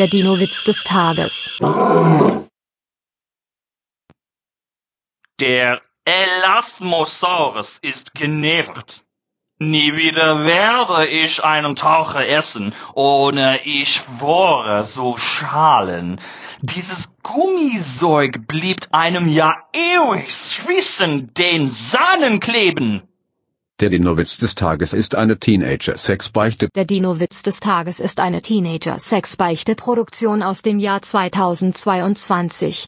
Der Dino-Witz des Tages. Der Elasmosaurus ist genervt. Nie wieder werde ich einen Taucher essen, ohne ich schwore so Schalen. Dieses Gummizeug blieb einem ja ewig zwischen den Sahnen kleben. Der Dino-Witz des Tages ist eine Teenager-Sexbeichte. Der Dino-Witz des Tages ist eine Teenager-Sexbeichte-Produktion aus dem Jahr 2022.